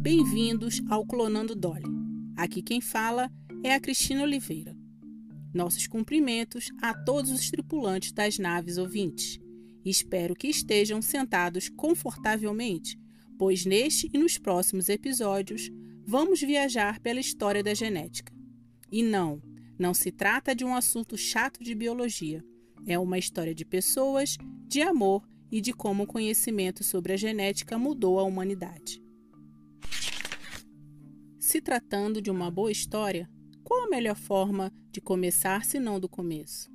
Bem-vindos ao Clonando Dolly. Aqui quem fala é a Cristina Oliveira. Nossos cumprimentos a todos os tripulantes das naves ouvintes. Espero que estejam sentados confortavelmente, pois neste e nos próximos episódios vamos viajar pela história da genética. E não, não se trata de um assunto chato de biologia. É uma história de pessoas, de amor e de como o conhecimento sobre a genética mudou a humanidade. Se tratando de uma boa história, qual a melhor forma de começar se não do começo?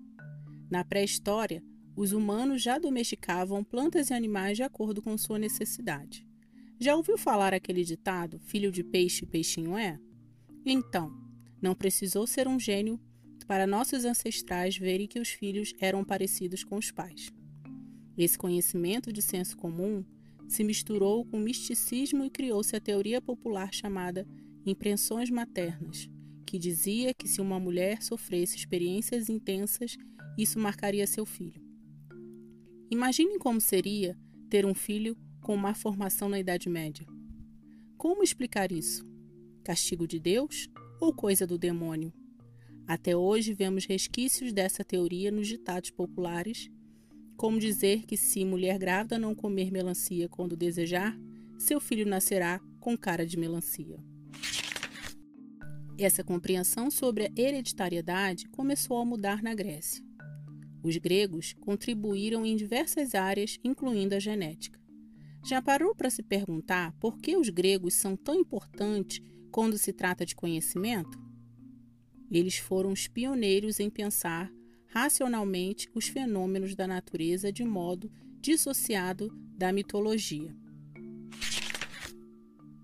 Na pré-história, os humanos já domesticavam plantas e animais de acordo com sua necessidade. Já ouviu falar aquele ditado: filho de peixe, peixinho é? Então, não precisou ser um gênio para nossos ancestrais verem que os filhos eram parecidos com os pais. Esse conhecimento de senso comum se misturou com misticismo e criou-se a teoria popular chamada impressões maternas, que dizia que se uma mulher sofresse experiências intensas, isso marcaria seu filho. Imaginem como seria ter um filho com má formação na Idade Média. Como explicar isso? Castigo de Deus ou coisa do demônio? Até hoje vemos resquícios dessa teoria nos ditados populares como dizer que se mulher grávida não comer melancia quando desejar, seu filho nascerá com cara de melancia. Essa compreensão sobre a hereditariedade começou a mudar na Grécia. Os gregos contribuíram em diversas áreas, incluindo a genética. Já parou para se perguntar por que os gregos são tão importantes quando se trata de conhecimento? Eles foram os pioneiros em pensar racionalmente os fenômenos da natureza de modo dissociado da mitologia.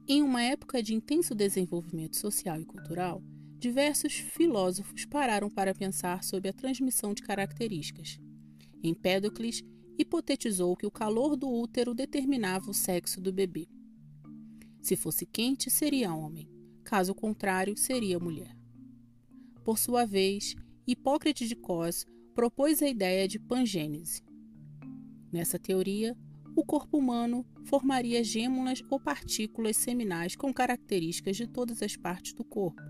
Em uma época de intenso desenvolvimento social e cultural, diversos filósofos pararam para pensar sobre a transmissão de características. Empédocles hipotetizou que o calor do útero determinava o sexo do bebê. Se fosse quente, seria homem, caso contrário, seria mulher. Por sua vez, Hipócrates de Cos propôs a ideia de pangênese. Nessa teoria, o corpo humano formaria gêmulas ou partículas seminais com características de todas as partes do corpo.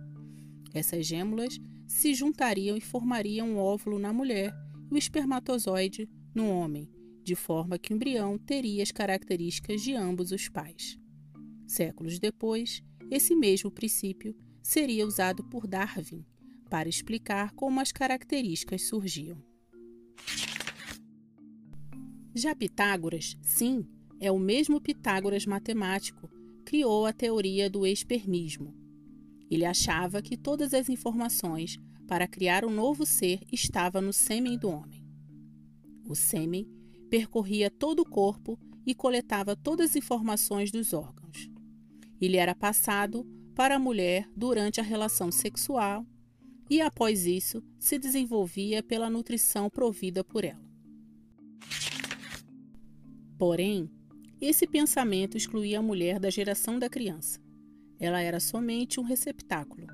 Essas gêmulas se juntariam e formariam um óvulo na mulher e o espermatozoide no homem, de forma que o embrião teria as características de ambos os pais. Séculos depois, esse mesmo princípio seria usado por Darwin para explicar como as características surgiam. Já Pitágoras, sim, é o mesmo Pitágoras matemático, criou a teoria do espermismo. Ele achava que todas as informações para criar um novo ser estava no sêmen do homem. O sêmen percorria todo o corpo e coletava todas as informações dos órgãos. Ele era passado para a mulher durante a relação sexual e, após isso, se desenvolvia pela nutrição provida por ela. Porém, esse pensamento excluía a mulher da geração da criança. Ela era somente um receptáculo,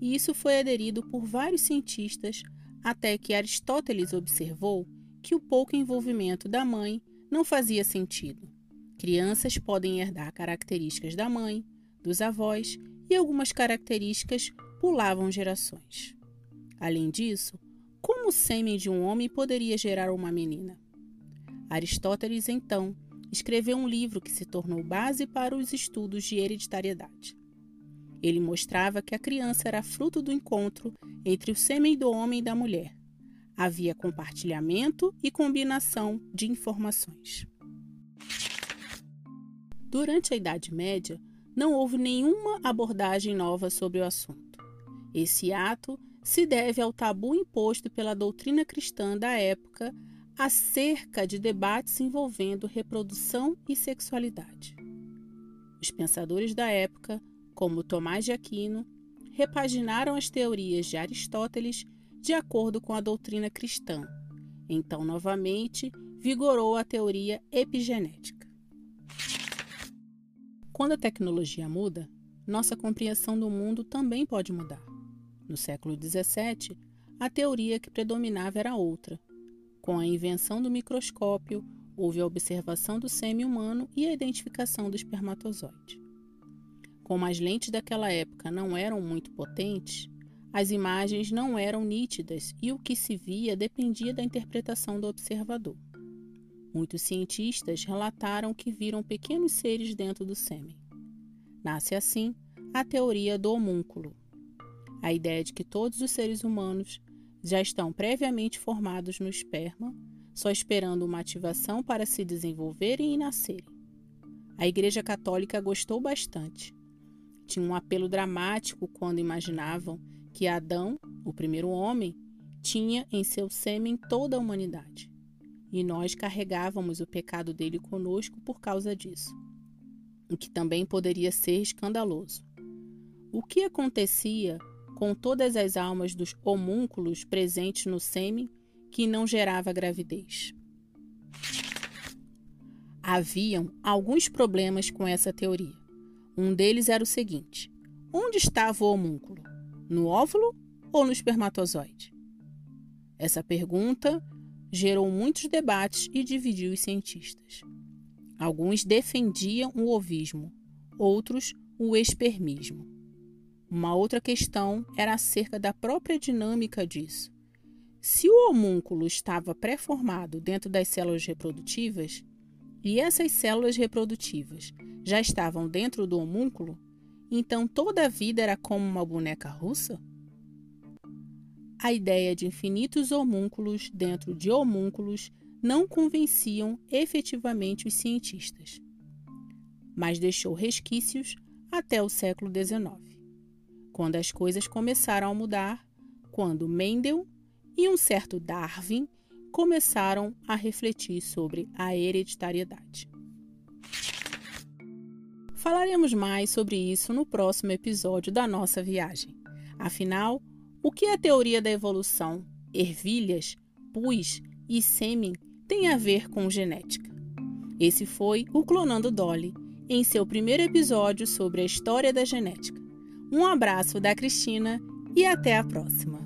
e isso foi aderido por vários cientistas até que Aristóteles observou que o pouco envolvimento da mãe não fazia sentido. Crianças podem herdar características da mãe, dos avós e algumas características pulavam gerações. Além disso, como o sêmen de um homem poderia gerar uma menina? Aristóteles, então, escreveu um livro que se tornou base para os estudos de hereditariedade. Ele mostrava que a criança era fruto do encontro entre o sêmen do homem e da mulher. Havia compartilhamento e combinação de informações. Durante a Idade Média, não houve nenhuma abordagem nova sobre o assunto. Esse ato se deve ao tabu imposto pela doutrina cristã da época acerca de debates envolvendo reprodução e sexualidade. Os pensadores da época, como Tomás de Aquino, repaginaram as teorias de Aristóteles de acordo com a doutrina cristã. Então, novamente, vigorou a teoria epigenética. Quando a tecnologia muda, nossa compreensão do mundo também pode mudar. No século XVII, a teoria que predominava era outra. Com a invenção do microscópio, houve a observação do sêmen humano e a identificação do espermatozoide. como as lentes daquela época não eram muito potentes, as imagens não eram nítidas e o que se via dependia da interpretação do observador. Muitos cientistas relataram que viram pequenos seres dentro do sêmen. Nasce assim a teoria do homúnculo, a ideia de que todos os seres humanos já estão previamente formados no esperma, só esperando uma ativação para se desenvolverem e nascerem. A Igreja Católica gostou bastante. Tinha um apelo dramático quando imaginavam que Adão, o primeiro homem, tinha em seu sêmen toda a humanidade. E nós carregávamos o pecado dele conosco por causa disso. O que também poderia ser escandaloso. O que acontecia com todas as almas dos homúnculos presentes no sêmen que não gerava gravidez. Haviam alguns problemas com essa teoria. Um deles era o seguinte: onde estava o homúnculo? No óvulo ou no espermatozoide? Essa pergunta gerou muitos debates e dividiu os cientistas. Alguns defendiam o ovismo, outros o espermismo. Uma outra questão era acerca da própria dinâmica disso. Se o homúnculo estava pré-formado dentro das células reprodutivas, e essas células reprodutivas já estavam dentro do homúnculo, então toda a vida era como uma boneca russa? A ideia de infinitos homúnculos dentro de homúnculos não convenciam efetivamente os cientistas, mas deixou resquícios até o século XIX quando as coisas começaram a mudar, quando Mendel e um certo Darwin começaram a refletir sobre a hereditariedade. Falaremos mais sobre isso no próximo episódio da nossa viagem. Afinal, o que a teoria da evolução, ervilhas, pus e sêmen tem a ver com genética? Esse foi o Clonando Dolly, em seu primeiro episódio sobre a história da genética. Um abraço da Cristina e até a próxima!